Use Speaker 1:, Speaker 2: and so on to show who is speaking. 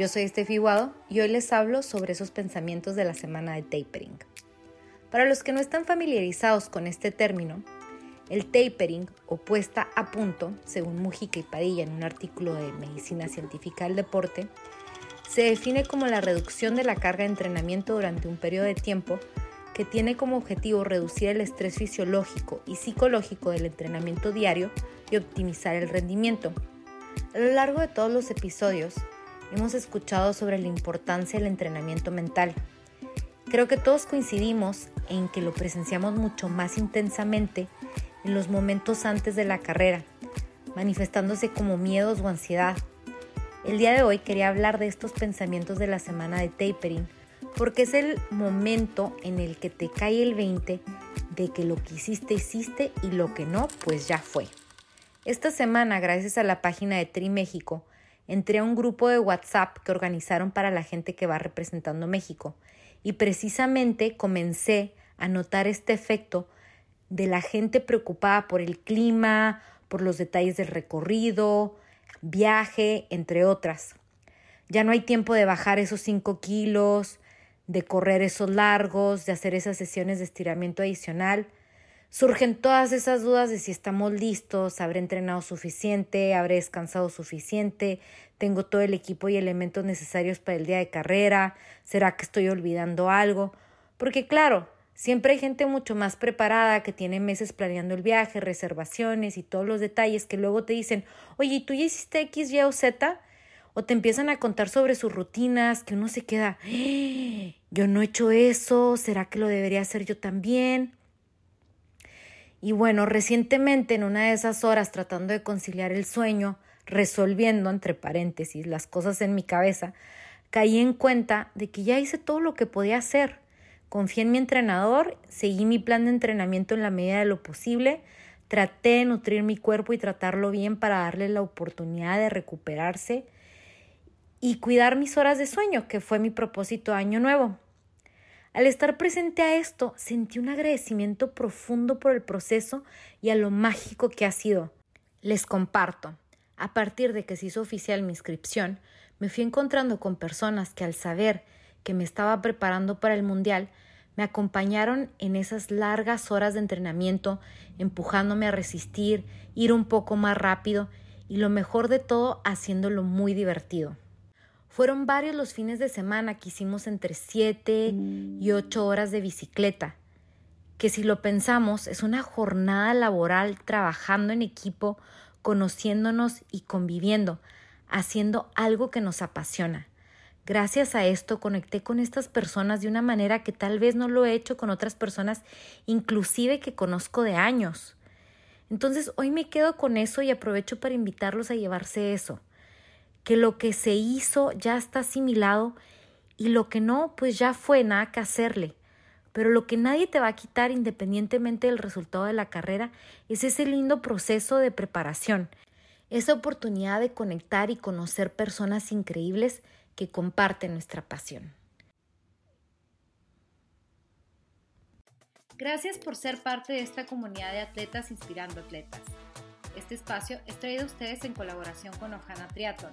Speaker 1: Yo soy Estefi Guado y hoy les hablo sobre esos pensamientos de la semana de tapering. Para los que no están familiarizados con este término, el tapering o puesta a punto, según Mujica y Padilla en un artículo de Medicina Científica del Deporte, se define como la reducción de la carga de entrenamiento durante un periodo de tiempo que tiene como objetivo reducir el estrés fisiológico y psicológico del entrenamiento diario y optimizar el rendimiento. A lo largo de todos los episodios, hemos escuchado sobre la importancia del entrenamiento mental. Creo que todos coincidimos en que lo presenciamos mucho más intensamente en los momentos antes de la carrera, manifestándose como miedos o ansiedad. El día de hoy quería hablar de estos pensamientos de la semana de tapering, porque es el momento en el que te cae el 20 de que lo que hiciste hiciste y lo que no, pues ya fue. Esta semana, gracias a la página de Tri México, entré a un grupo de WhatsApp que organizaron para la gente que va representando México y precisamente comencé a notar este efecto de la gente preocupada por el clima, por los detalles del recorrido, viaje, entre otras. Ya no hay tiempo de bajar esos 5 kilos, de correr esos largos, de hacer esas sesiones de estiramiento adicional. Surgen todas esas dudas de si estamos listos, habré entrenado suficiente, habré descansado suficiente, tengo todo el equipo y elementos necesarios para el día de carrera, será que estoy olvidando algo, porque claro, siempre hay gente mucho más preparada que tiene meses planeando el viaje, reservaciones y todos los detalles que luego te dicen, oye, ¿tú ya hiciste X, Y o Z? O te empiezan a contar sobre sus rutinas, que uno se queda, ¡Ah! yo no he hecho eso, ¿será que lo debería hacer yo también? Y bueno, recientemente en una de esas horas tratando de conciliar el sueño, resolviendo entre paréntesis las cosas en mi cabeza, caí en cuenta de que ya hice todo lo que podía hacer. Confié en mi entrenador, seguí mi plan de entrenamiento en la medida de lo posible, traté de nutrir mi cuerpo y tratarlo bien para darle la oportunidad de recuperarse y cuidar mis horas de sueño, que fue mi propósito año nuevo. Al estar presente a esto, sentí un agradecimiento profundo por el proceso y a lo mágico que ha sido. Les comparto. A partir de que se hizo oficial mi inscripción, me fui encontrando con personas que al saber que me estaba preparando para el Mundial, me acompañaron en esas largas horas de entrenamiento, empujándome a resistir, ir un poco más rápido y lo mejor de todo, haciéndolo muy divertido. Fueron varios los fines de semana que hicimos entre 7 y 8 horas de bicicleta, que si lo pensamos es una jornada laboral trabajando en equipo, conociéndonos y conviviendo, haciendo algo que nos apasiona. Gracias a esto conecté con estas personas de una manera que tal vez no lo he hecho con otras personas, inclusive que conozco de años. Entonces hoy me quedo con eso y aprovecho para invitarlos a llevarse eso que lo que se hizo ya está asimilado y lo que no, pues ya fue nada que hacerle. Pero lo que nadie te va a quitar independientemente del resultado de la carrera es ese lindo proceso de preparación, esa oportunidad de conectar y conocer personas increíbles que comparten nuestra pasión. Gracias por ser parte de esta comunidad de atletas inspirando atletas. Este espacio es traído a ustedes en colaboración con Ojana Triathlon,